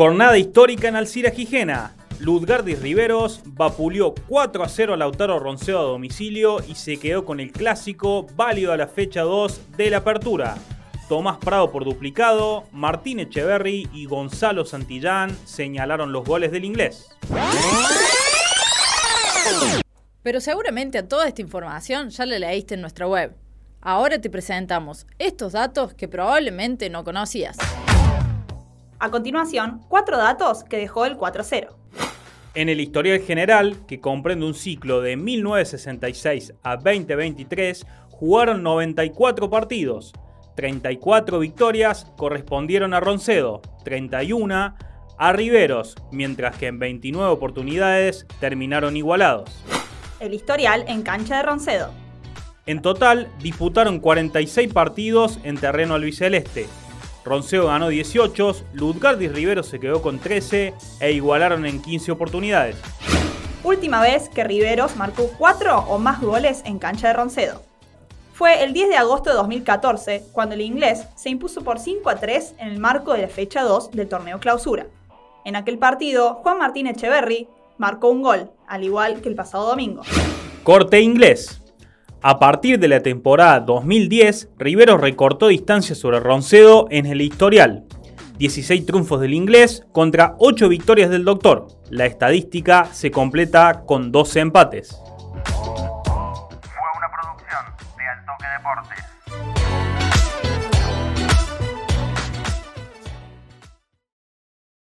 Jornada histórica en Alcira Gijena. Ludgardis Riveros vapuleó 4 a 0 a Lautaro Ronceo a domicilio y se quedó con el clásico válido a la fecha 2 de la apertura. Tomás Prado por duplicado, Martín Echeverry y Gonzalo Santillán señalaron los goles del inglés. Pero seguramente a toda esta información ya la leíste en nuestra web. Ahora te presentamos estos datos que probablemente no conocías. A continuación, cuatro datos que dejó el 4-0. En el historial general, que comprende un ciclo de 1966 a 2023, jugaron 94 partidos. 34 victorias correspondieron a Roncedo, 31 a Riveros, mientras que en 29 oportunidades terminaron igualados. El historial en cancha de Roncedo. En total, disputaron 46 partidos en terreno albiceleste. Ronceo ganó 18, Ludgardi Rivero se quedó con 13 e igualaron en 15 oportunidades. Última vez que Riveros marcó 4 o más goles en cancha de Roncedo. Fue el 10 de agosto de 2014 cuando el inglés se impuso por 5 a 3 en el marco de la fecha 2 del torneo clausura. En aquel partido, Juan Martín Echeverry marcó un gol, al igual que el pasado domingo. Corte inglés. A partir de la temporada 2010, Rivero recortó distancia sobre Roncedo en el historial. 16 triunfos del inglés contra 8 victorias del doctor. La estadística se completa con 12 empates. Una producción de Altoque Deportes.